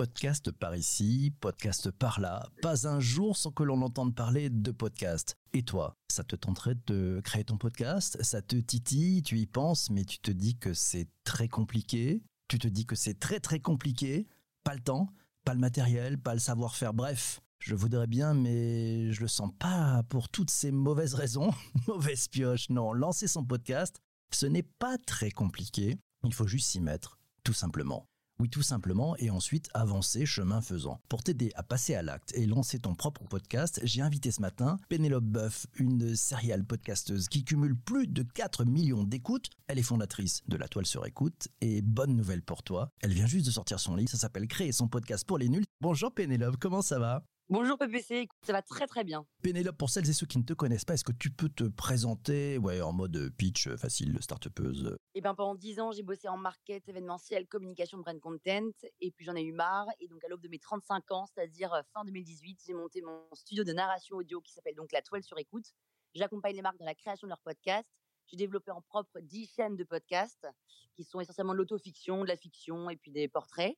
Podcast par ici, podcast par là, pas un jour sans que l'on entende parler de podcast. Et toi, ça te tenterait de créer ton podcast? Ça te titille, tu y penses, mais tu te dis que c'est très compliqué? Tu te dis que c'est très très compliqué? Pas le temps, pas le matériel, pas le savoir-faire, bref. Je voudrais bien, mais je le sens pas pour toutes ces mauvaises raisons. Mauvaise pioche, non. Lancer son podcast, ce n'est pas très compliqué. Il faut juste s'y mettre, tout simplement. Oui, tout simplement, et ensuite avancer chemin faisant. Pour t'aider à passer à l'acte et lancer ton propre podcast, j'ai invité ce matin Pénélope Boeuf, une serial podcasteuse qui cumule plus de 4 millions d'écoutes. Elle est fondatrice de La Toile sur écoute, et bonne nouvelle pour toi, elle vient juste de sortir son livre, ça s'appelle Créer son podcast pour les nuls. Bonjour Pénélope, comment ça va? Bonjour PPC, ça va très très bien. Pénélope, pour celles et ceux qui ne te connaissent pas, est-ce que tu peux te présenter ouais, en mode pitch facile, start-upeuse Eh bien, pendant 10 ans, j'ai bossé en market, événementiel, communication, brand content, et puis j'en ai eu marre. Et donc, à l'aube de mes 35 ans, c'est-à-dire euh, fin 2018, j'ai monté mon studio de narration audio qui s'appelle donc La Toile sur écoute. J'accompagne les marques dans la création de leurs podcasts. J'ai développé en propre 10 chaînes de podcasts qui sont essentiellement de l'autofiction, de la fiction et puis des portraits.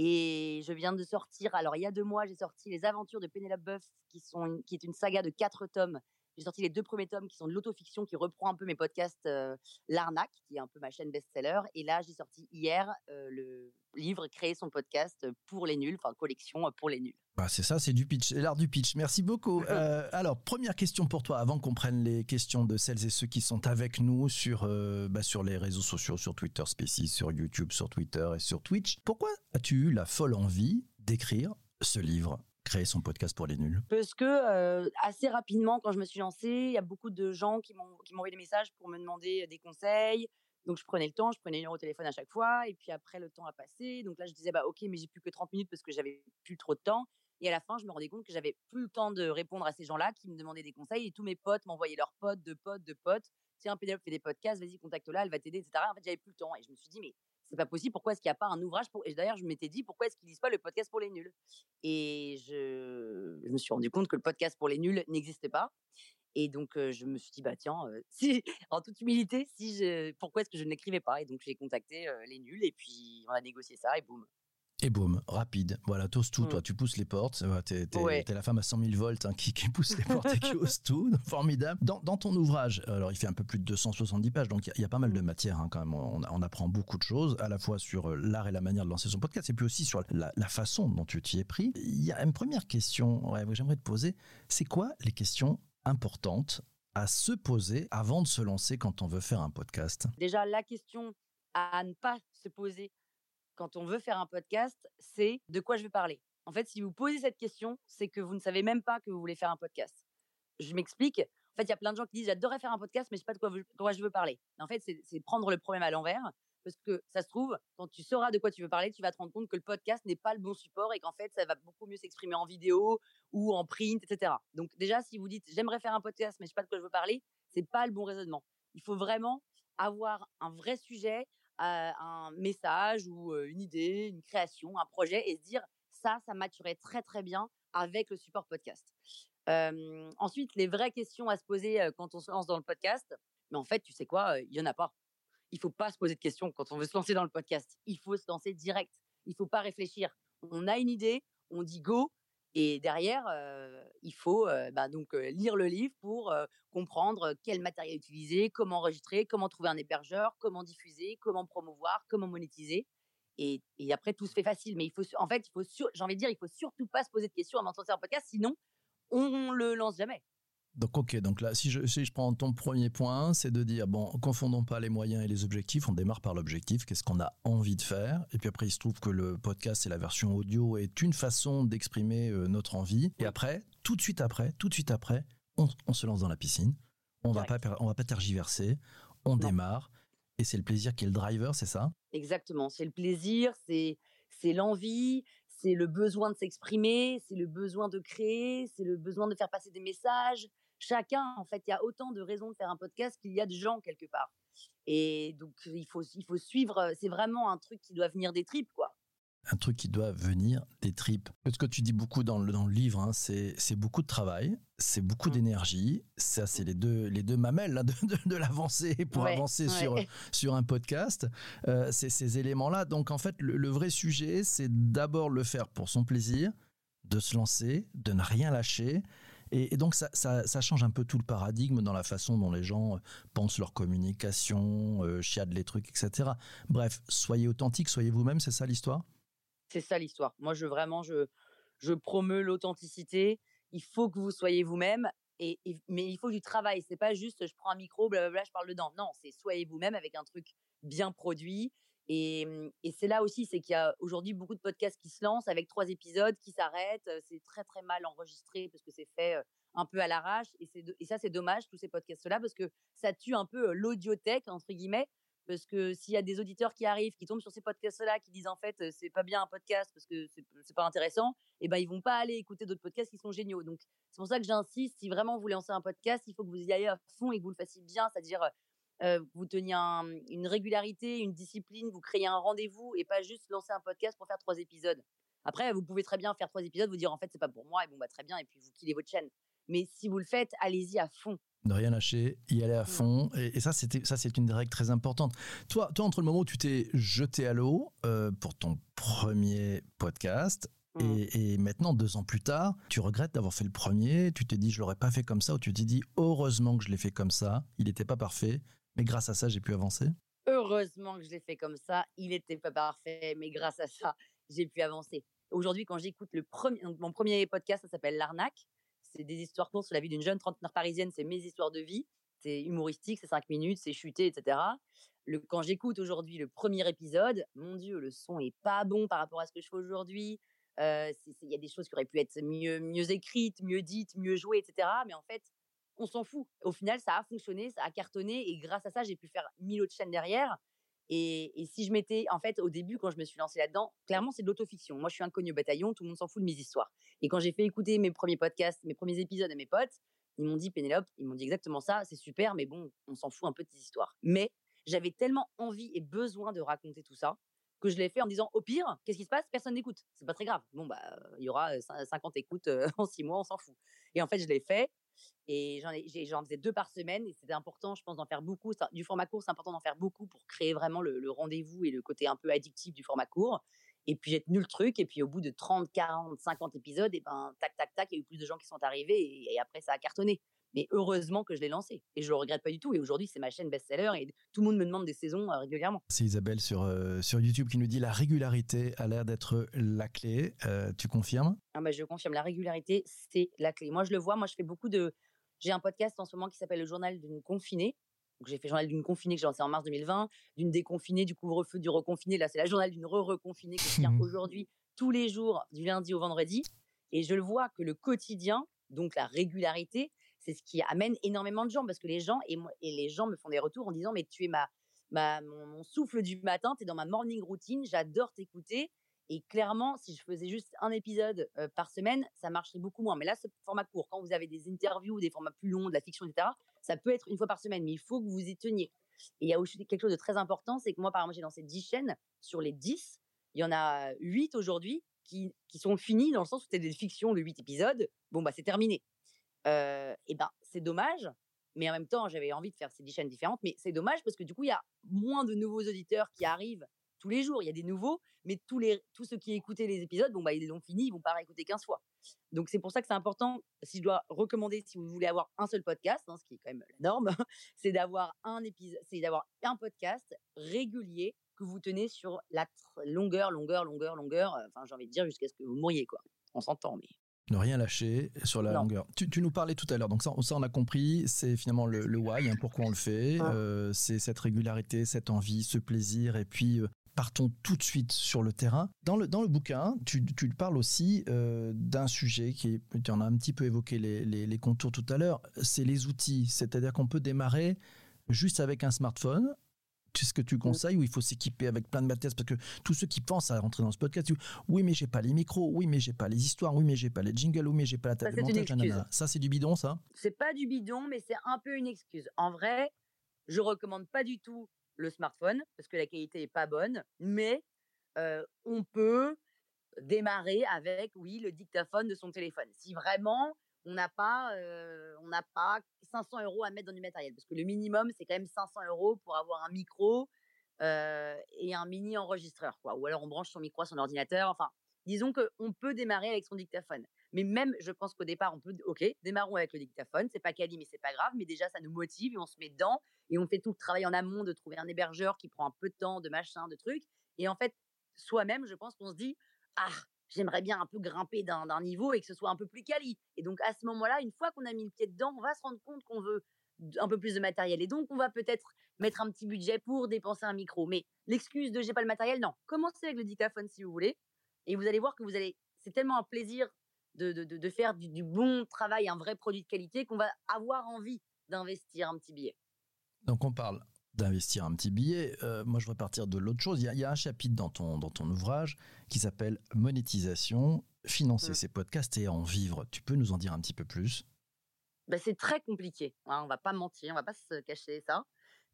Et je viens de sortir, alors il y a deux mois, j'ai sorti Les Aventures de Pénélope Boeuf, qui, sont qui est une saga de quatre tomes. J'ai sorti les deux premiers tomes qui sont de l'autofiction, qui reprend un peu mes podcasts euh, L'Arnaque, qui est un peu ma chaîne best-seller. Et là, j'ai sorti hier euh, le livre Créer son podcast pour les nuls, enfin collection pour les nuls. Bah c'est ça, c'est du pitch, l'art du pitch. Merci beaucoup. Euh, alors, première question pour toi, avant qu'on prenne les questions de celles et ceux qui sont avec nous sur, euh, bah, sur les réseaux sociaux, sur Twitter Spaces, sur YouTube, sur Twitter et sur Twitch. Pourquoi as-tu eu la folle envie d'écrire ce livre? Créer son podcast pour les nuls Parce que euh, assez rapidement, quand je me suis lancée, il y a beaucoup de gens qui m'ont envoyé des messages pour me demander des conseils. Donc je prenais le temps, je prenais une heure au téléphone à chaque fois, et puis après le temps a passé. Donc là je disais bah ok, mais j'ai plus que 30 minutes parce que j'avais plus trop de temps. Et à la fin, je me rendais compte que j'avais plus le temps de répondre à ces gens-là qui me demandaient des conseils. Et tous mes potes m'envoyaient leurs potes, de potes, de potes. Tiens, Pénélope fait des podcasts, vas-y, contacte-la, elle va t'aider, etc. En fait, j'avais plus le temps. Et je me suis dit, mais c'est pas possible. Pourquoi est-ce qu'il n'y a pas un ouvrage. Et d'ailleurs, je m'étais dit, pourquoi est-ce qu'ils lisent pas le podcast pour les nuls? Et je... me suis rendu compte que le podcast pour les nuls n'existait pas. Et donc, euh, je me suis dit, bah tiens, euh, en toute humilité, si pourquoi est-ce que je ne l'écrivais pas? Et donc, j'ai contacté euh, les nuls et puis on a négocié ça et boum. Et boum, rapide. Voilà, t'oses tout, toi, tu pousses les portes. T'es es, la femme à 100 000 volts hein, qui, qui, pousse les portes et qui ose tout. Formidable. Dans, dans, ton ouvrage, alors il fait un peu plus de 270 pages, donc il y, a pas mal de matière hein, quand même. On, on, apprend beaucoup de choses, à la fois sur l'art et la manière de lancer son podcast, et puis aussi sur la, la façon dont tu t'y es pris. Il y a une première question ouais, que j'aimerais te poser. C'est quoi les questions importantes à se poser avant de se lancer quand on veut faire un podcast? Déjà, la question à ne pas se poser quand on veut faire un podcast, c'est de quoi je vais parler. En fait, si vous posez cette question, c'est que vous ne savez même pas que vous voulez faire un podcast. Je m'explique. En fait, il y a plein de gens qui disent j'adorerais faire un podcast, mais je sais pas de quoi, je veux parler. En fait, c'est prendre le problème à l'envers. Parce que ça se trouve, quand tu sauras de quoi tu veux parler, tu vas te rendre compte que le podcast n'est pas le bon support et qu'en fait, ça va beaucoup mieux s'exprimer en vidéo ou en print, etc. Donc déjà, si vous dites j'aimerais faire un podcast, mais je sais pas de quoi je veux parler, c'est pas le bon raisonnement. Il faut vraiment avoir un vrai sujet, un message ou une idée, une création, un projet et se dire ça, ça maturait très très bien avec le support podcast. Euh, ensuite, les vraies questions à se poser quand on se lance dans le podcast, mais en fait, tu sais quoi, il y en a pas. Il faut pas se poser de questions quand on veut se lancer dans le podcast. Il faut se lancer direct. Il faut pas réfléchir. On a une idée, on dit go, et derrière, euh, il faut euh, bah, donc euh, lire le livre pour comprendre quel matériel utiliser, comment enregistrer, comment trouver un hébergeur, comment diffuser, comment promouvoir, comment monétiser. Et, après, tout se fait facile. Mais il faut, en fait, il faut, j'ai envie de dire, il faut surtout pas se poser de questions avant de lancer un podcast, sinon on le lance jamais. Donc ok, donc là, si je, si je prends ton premier point, c'est de dire, bon, confondons pas les moyens et les objectifs, on démarre par l'objectif, qu'est-ce qu'on a envie de faire, et puis après il se trouve que le podcast et la version audio est une façon d'exprimer euh, notre envie, et après, tout de suite après, tout de suite après, on, on se lance dans la piscine, on va pas, on va pas tergiverser, on démarre, et c'est le plaisir qui est le driver, c'est ça? Exactement, c'est le plaisir, c'est c'est l'envie, c'est le besoin de s'exprimer, c'est le besoin de créer, c'est le besoin de faire passer des messages. Chacun, en fait, il y a autant de raisons de faire un podcast qu'il y a de gens quelque part. Et donc, il faut, il faut suivre. C'est vraiment un truc qui doit venir des tripes, quoi. un truc qui doit venir des tripes. Ce que tu dis beaucoup dans le, dans le livre, hein, c'est beaucoup de travail, c'est beaucoup mmh. d'énergie. Ça, c'est les deux, les deux mamelles de, de, l'avancée pour avancer sur, sur un podcast. Euh, c'est ces éléments-là. Donc, en fait, le, vrai sujet, c'est d'abord le faire pour son plaisir, de se lancer, de ne rien lâcher. Et, donc ça, change un peu tout le paradigme dans la façon dont les gens euh, pensent leur communication, euh, chiadent les trucs, etc. Bref, soyez authentique, soyez vous-même, c'est ça l'histoire? C'est ça l'histoire. Moi, je vraiment, je, je l'authenticité. Il faut que vous soyez vous-même. Et, mais il faut du travail. C'est pas juste je prends un micro, blablabla, je parle dedans. Non, c'est soyez vous-même avec un truc bien produit. Et, mmh, et c'est là aussi, c'est qu'il y a aujourd'hui beaucoup de podcasts qui se lancent avec trois épisodes qui s'arrêtent. C'est très très mal enregistré parce que c'est fait un peu à l'arrache. Et, et ça, c'est dommage, tous ces podcasts-là, parce que ça tue un peu l'audiothèque, entre guillemets parce que s'il y a des auditeurs qui arrivent, qui tombent sur ces podcasts-là, qui disent en fait c'est pas bien un podcast parce que c'est pas intéressant, et ben ils vont pas aller écouter d'autres podcasts qui sont géniaux. Donc c'est pour ça que j'insiste, si vraiment vous lancer un podcast, il faut que vous y ayez à fond et que vous le fassiez bien, c'est-à-dire euh, vous teniez une régularité, une discipline, vous créez un rendez-vous et pas juste lancer un podcast pour faire trois épisodes. Après, vous pouvez très bien faire trois épisodes, vous dire en fait c'est pas pour moi et bon bah très bien et puis vous killez votre chaîne. Mais si vous le faites, allez-y à fond ne rien lâcher, y aller à fond. Et, ça, c'était ça, c'est une des règles très importantes. Toi, toi, entre le moment où tu t'es jeté à l'eau euh, pour ton premier podcast mm. et, maintenant, deux ans plus tard, tu regrettes d'avoir fait le premier. Tu t'es dit, je l'aurais pas fait comme ça, ou tu t'es dit, heureusement que je l'ai fait comme ça. Il n'était pas parfait, mais grâce à ça, j'ai pu avancer. Heureusement que je l'ai fait comme ça. Il n'était pas parfait, mais grâce à ça, j'ai pu avancer. Aujourd'hui, quand j'écoute le premier, mon premier podcast, ça s'appelle L'arnaque c'est des histoires courtes sur la vie d'une jeune trentenaire parisienne, c'est mes histoires de vie. C'est humoristique, c'est cinq minutes, c'est chuté, etc. Le, quand j'écoute aujourd'hui le premier épisode, mon Dieu, le son est pas bon par rapport à ce que je fais aujourd'hui. Euh, il y a des choses qui auraient pu être mieux, mieux écrites, mieux dites, mieux jouées, etc. Mais en fait, on s'en fout. Au final, ça a fonctionné, ça a cartonné, et grâce à ça, j'ai pu faire mille autres chaînes derrière. Et, si je m'étais, en fait, au début, quand je me suis lancée là-dedans, clairement, c'est de l'autofiction. Moi, je suis inconnu au bataillon, tout le monde s'en fout de mes histoires. Et quand j'ai fait écouter mes premiers podcasts, mes premiers épisodes à mes potes, ils m'ont dit, Pénélope, ils m'ont dit exactement ça, c'est super, mais bon, on s'en fout un peu de tes histoires. Mais j'avais tellement envie et besoin de raconter tout ça que je l'ai fait en disant, au pire, qu'est-ce qui se passe? Personne n'écoute. C'est pas très grave. Bon, bah, il y aura 50 écoutes en six mois, on s'en fout. Et en fait, je l'ai fait. Et j'en, faisais deux par semaine et c'était important, je pense, d'en faire beaucoup. Du format court, c'est important d'en faire beaucoup pour créer vraiment le, rendez-vous et le côté un peu addictif du format court. Et puis j'ai tenu le truc. Et puis au bout de 30, 40, 50 épisodes, et ben tac, tac, tac, il y a eu plus de gens qui sont arrivés et, après ça a cartonné. Mais heureusement que je l'ai lancé et je le regrette pas du tout. Et aujourd'hui, c'est ma chaîne best-seller et tout le monde me demande des saisons euh, régulièrement. C'est Isabelle sur, euh, sur YouTube qui nous dit la régularité a l'air d'être la clé. Euh, tu confirmes? Ah bah, Je confirme, la régularité, c'est la clé. Moi, je le vois, moi, je fais beaucoup de, j'ai un podcast en ce moment qui s'appelle Le Journal d'une confinée. Donc, j'ai fait le journal d'une confinée que j'ai lancé en mars 2020, d'une déconfinée, du couvre-feu, du reconfiné. Là, c'est la journal d'une re-reconfinée que je tiens aujourd'hui, tous les jours, du lundi au vendredi. Et je le vois que le quotidien, donc la régularité, c'est ce qui amène énormément de gens parce que les gens, et, moi, et les gens me font des retours en disant, mais tu es ma, mon, souffle du matin, tu es dans ma morning routine, j'adore t'écouter. Et clairement, si je faisais juste un épisode par semaine, ça marcherait beaucoup moins. Mais là, c'est format court. Quand vous avez des interviews, des formats plus longs, de la fiction, etc., ça peut être une fois par semaine, mais il faut que vous y teniez. Et il y a aussi quelque chose de très important, c'est que moi, par exemple, j'ai lancé 10 chaînes. Sur les 10, il y en a 8 aujourd'hui qui, qui sont finis dans le sens où c'était des fictions de 8 épisodes. Bon, bah, c'est terminé. Et ben, c'est dommage. Mais en même temps, j'avais envie de faire ces 10 chaînes différentes. Mais c'est dommage parce que du coup, il y a moins de nouveaux auditeurs qui arrivent tous les jours. Il y a des nouveaux, mais tous, les, tous ceux qui écoutaient les épisodes, bon, bah, ils l'ont fini, ils vont pas réécouter 15 fois. Donc, c'est pour ça que c'est important, si je dois recommander, si vous voulez avoir un seul podcast, hein, ce qui est quand même la norme, c'est d'avoir un épisode, c'est d'avoir un podcast régulier que vous tenez sur la longueur, longueur, longueur, longueur, enfin, j'ai envie de dire jusqu'à ce que vous mouriez, quoi. On s'entend, mais. Ne rien lâcher sur la longueur. Tu, nous parlais tout à l'heure, donc ça, ça on a compris, c'est finalement le, le why, hein, pourquoi on le fait, euh, c'est cette régularité, cette envie, ce plaisir, et puis euh, partons tout de suite sur le terrain. Dans le, dans le bouquin, tu, tu parles aussi euh, d'un sujet qui, tu en as un petit peu évoqué les, les, contours tout à l'heure, c'est les outils. C'est-à-dire qu'on peut démarrer juste avec un smartphone. Tu ce que tu conseilles ou il faut s'équiper avec plein de matériel parce que tous ceux qui pensent à rentrer dans ce podcast, oui mais j'ai pas les micros, oui mais j'ai pas les histoires, oui mais j'ai pas les jingles, oui mais j'ai pas la table de montage. Ça c'est du bidon ça? C'est pas du bidon mais c'est un peu une excuse. En vrai, je recommande pas du tout le smartphone parce que la qualité est pas bonne, mais on peut démarrer avec, oui, le dictaphone de son téléphone. Si vraiment on n'a pas, on n'a pas 500 euros à mettre dans du matériel, parce que le minimum, c'est quand même 500 euros pour avoir un micro et un mini enregistreur, quoi. Ou alors on branche son micro à son ordinateur. Enfin, disons qu'on peut démarrer avec son dictaphone. Mais même, je pense qu'au départ, on peut, ok, démarrons avec le dictaphone. C'est pas quali, mais c'est pas grave. Mais déjà, ça nous motive et on se met dedans et on fait tout le travail en amont de trouver un hébergeur qui prend un peu de temps, de machin, de trucs. Et en fait, soi-même, je pense qu'on se dit, ah, j'aimerais bien un peu grimper d'un niveau et que ce soit un peu plus quali. Et donc, à ce moment-là, une fois qu'on a mis le pied dedans, on va se rendre compte qu'on veut un peu plus de matériel. Et donc, on va peut-être mettre un petit budget pour dépenser un micro. Mais l'excuse de j'ai pas le matériel, non. Commencez avec le dictaphone si vous voulez. Et vous allez voir que vous allez, c'est tellement un plaisir de, de, de faire du, du, bon travail, un vrai produit de qualité qu'on va avoir envie d'investir un petit billet. Donc, on parle d'investir un petit billet. Euh, moi, je voudrais partir de l'autre chose. Il y, a, il y, a, un chapitre dans ton, dans ton ouvrage qui s'appelle Monétisation, financer mmh. ses podcasts et en vivre. Tu peux nous en dire un petit peu plus? Ben, C'est très compliqué. Hein, on va pas mentir, on va pas se cacher ça.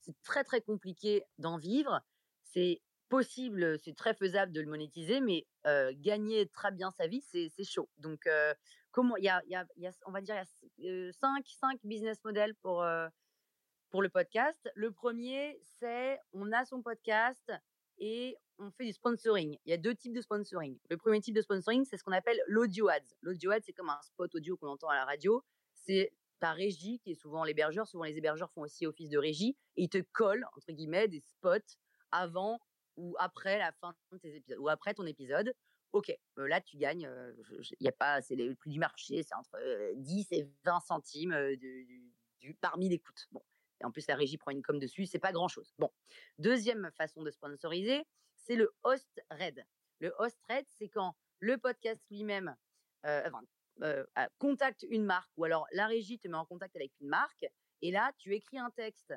C'est très, très compliqué d'en vivre. C'est possible, c'est très faisable de le monétiser, mais euh, gagner très bien sa vie, c'est chaud. Donc, euh, comment il y a, y, a, y a, on va dire, il y a 5, 5 business models pour, pour le podcast. Le premier, c'est on a son podcast et on fait du sponsoring. Il y a deux types de sponsoring. Le premier type de sponsoring, c'est ce qu'on appelle l'audio ads. L'audio ads, c'est comme un spot audio qu'on entend à la radio. C'est ta régie, qui est souvent l'hébergeur. Souvent, les hébergeurs font aussi office de régie. Et ils te collent, entre guillemets, des spots avant ou après la fin de tes épisodes, ou après ton épisode. Ok, euh, là, tu gagnes. Il y a pas, c'est le prix du marché, c'est entre 10 et 20 centimes du, du, parmi l'écoute. Bon, en plus, la régie prend une com dessus, c'est pas grand chose. Bon. Deuxième façon de sponsoriser, c'est le host raid. Le host raid, c'est quand le podcast lui-même euh, euh, contacte une marque ou alors la régie te met en contact avec une marque et là, tu écris un texte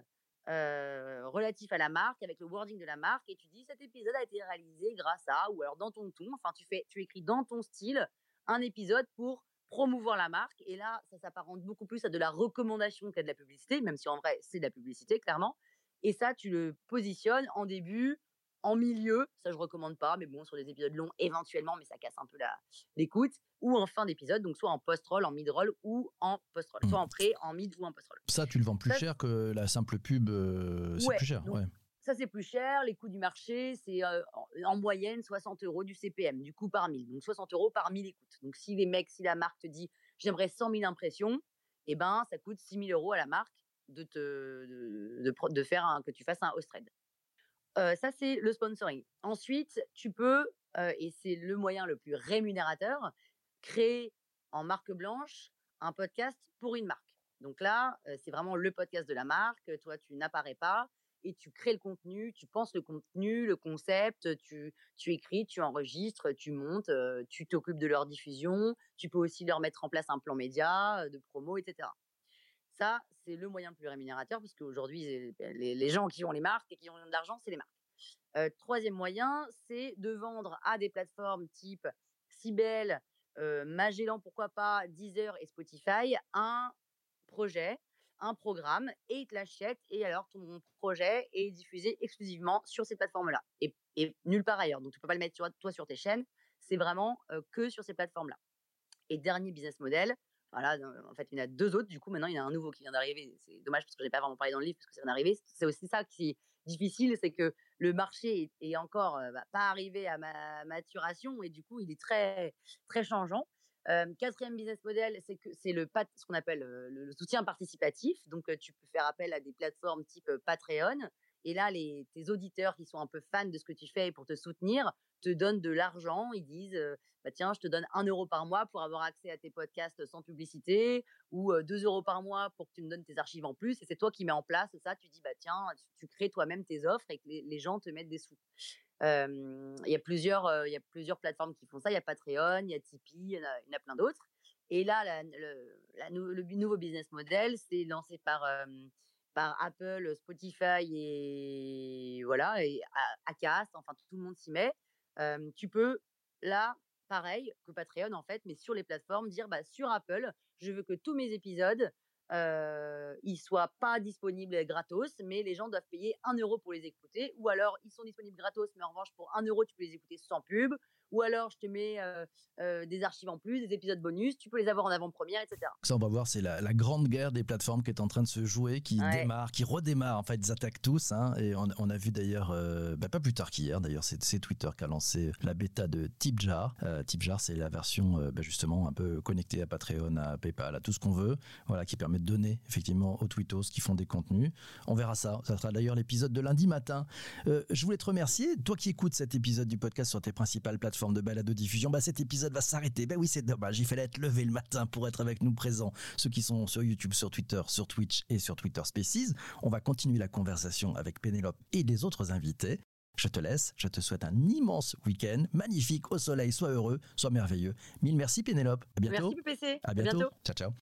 euh, relatif à la marque avec le wording de la marque et tu dis cet épisode a été réalisé grâce à ou alors dans ton ton. Enfin, tu fais, tu écris dans ton style un épisode pour promouvoir la marque. Et là, ça s'apparente beaucoup plus à de la recommandation qu'à de la publicité, même si en vrai, c'est de la publicité, clairement. Et ça, tu le positionnes en début, en milieu, ça je recommande pas, mais bon, sur des épisodes longs, éventuellement, mais ça casse un peu l'écoute, ou en fin d'épisode, donc soit en post-roll, en mid-roll ou en post-roll, soit mmh. en pré, en mid ou en post-roll. Ça, tu le vends plus cher que la simple pub, euh, c'est plus cher, ouais. Ça, c'est plus cher. Les coûts du marché, c'est en moyenne 60 euros du CPM, du coût par mille. Donc 60 euros par mille écoutes. Donc si les mecs, si la marque te dit j'aimerais 100 000 impressions, eh ben ça coûte 6 000 euros à la marque de te de, faire un, que tu fasses un host trade. ça, c'est le sponsoring. Ensuite, tu peux, et c'est le moyen le plus rémunérateur, créer en marque blanche un podcast pour une marque. Donc là, c'est vraiment le podcast de la marque. Toi, tu n'apparais pas et tu crées le contenu, tu penses le contenu, le concept, tu, tu écris, tu enregistres, tu montes, tu t'occupes de leur diffusion, tu peux aussi leur mettre en place un plan média, de promo, etc. Ça, c'est le moyen le plus rémunérateur parce qu'aujourd'hui, les, les, gens qui ont les marques et qui ont de l'argent, c'est les marques. troisième moyen, c'est de vendre à des plateformes type Cybelle, Magellan, pourquoi pas, Deezer et Spotify, un projet un programme et ils te l'achètent et alors ton projet est diffusé exclusivement sur ces plateformes-là et, nulle part ailleurs. Donc tu peux pas le mettre toi sur tes chaînes, c'est vraiment que sur ces plateformes-là. Et dernier business model, voilà, en fait il y en a deux autres, du coup maintenant il y en a un nouveau qui vient d'arriver. C'est dommage parce que j'ai pas vraiment parlé dans le livre parce que ça vient d'arriver. C'est aussi ça qui est difficile, c'est que le marché est, encore bah, pas arrivé à ma maturation et du coup il est très très changeant quatrième business model, c'est que c'est le ce qu'on appelle le, soutien participatif. Donc, tu peux faire appel à des plateformes type Patreon. Et là, les, tes auditeurs qui sont un peu fans de ce que tu fais pour te soutenir te donnent de l'argent. Ils disent, bah tiens, je te donne un euro par mois pour avoir accès à tes podcasts sans publicité, ou deux euros par mois pour que tu me donnes tes archives en plus. Et c'est toi qui mets en place ça. Tu dis, bah tiens, tu, crées toi-même tes offres et que les gens te mettent des sous il y a plusieurs, il y a plusieurs plateformes qui font ça. Il y a Patreon, il y a Tipeee, il y en a, plein d'autres. Et là, le, nouveau business model, c'est lancé par par Apple, Spotify et voilà et Acast. Enfin, tout le monde s'y met. tu peux là, pareil que Patreon en fait, mais sur les plateformes, dire bah sur Apple, je veux que tous mes épisodes euh, ils soient pas disponibles gratos, mais les gens doivent payer un euro pour les écouter, ou alors ils sont disponibles gratos, mais en revanche pour un euro tu peux les écouter sans pub, ou alors je te mets euh, euh, des archives en plus, des épisodes bonus, tu peux les avoir en avant-première, etc. Ça, on va voir, c'est la, grande guerre des plateformes qui est en train de se jouer, qui démarre, qui redémarre. En fait, ils attaquent tous. Hein, et on, a vu d'ailleurs, euh, bah, pas plus tard qu'hier, d'ailleurs, c'est Twitter qui a lancé la bêta de TipJar. TipJar, c'est la version bah, justement un peu connectée à Patreon, à PayPal, à tout ce qu'on veut, voilà, qui permet de donner effectivement aux twittos qui font des contenus. On verra ça. Ça sera d'ailleurs l'épisode de lundi matin. je voulais te remercier, toi qui écoutes cet épisode du podcast sur tes principales plateformes forme de balado diffusion, bah cet épisode va s'arrêter. Ben oui, c'est dommage. Il fallait être levé le matin pour être avec nous présents. Ceux qui sont sur YouTube, sur Twitter, sur Twitch et sur Twitter Spaces. On va continuer la conversation avec Pénélope et les autres invités. Je te laisse, je te souhaite un immense week-end, magnifique, au soleil, sois heureux, sois merveilleux. Mille merci Pénélope, à bientôt. Merci PPC, à bientôt. Ciao ciao.